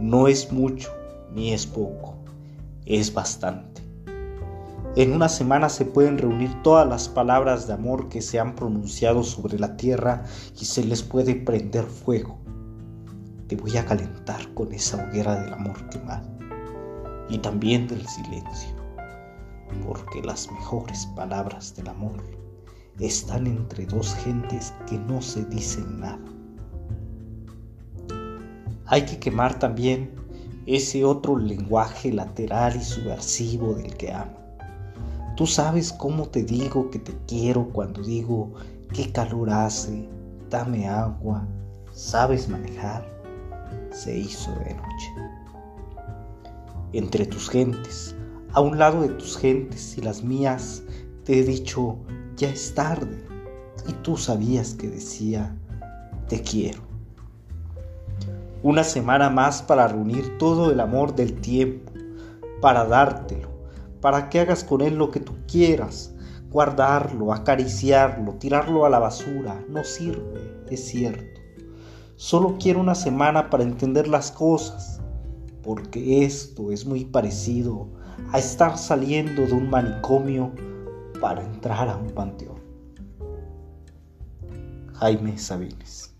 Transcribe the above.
No es mucho ni es poco, es bastante. En una semana se pueden reunir todas las palabras de amor que se han pronunciado sobre la tierra y se les puede prender fuego. Te voy a calentar con esa hoguera del amor quemado y también del silencio, porque las mejores palabras del amor están entre dos gentes que no se dicen nada hay que quemar también ese otro lenguaje lateral y subversivo del que amo. Tú sabes cómo te digo que te quiero cuando digo qué calor hace, dame agua, sabes manejar, se hizo de noche. Entre tus gentes, a un lado de tus gentes y las mías, te he dicho, ya es tarde, y tú sabías que decía, te quiero. Una semana más para reunir todo el amor del tiempo, para dártelo, para que hagas con él lo que tú quieras, guardarlo, acariciarlo, tirarlo a la basura. No sirve, es cierto. Solo quiero una semana para entender las cosas, porque esto es muy parecido a estar saliendo de un manicomio para entrar a un panteón. Jaime Sabines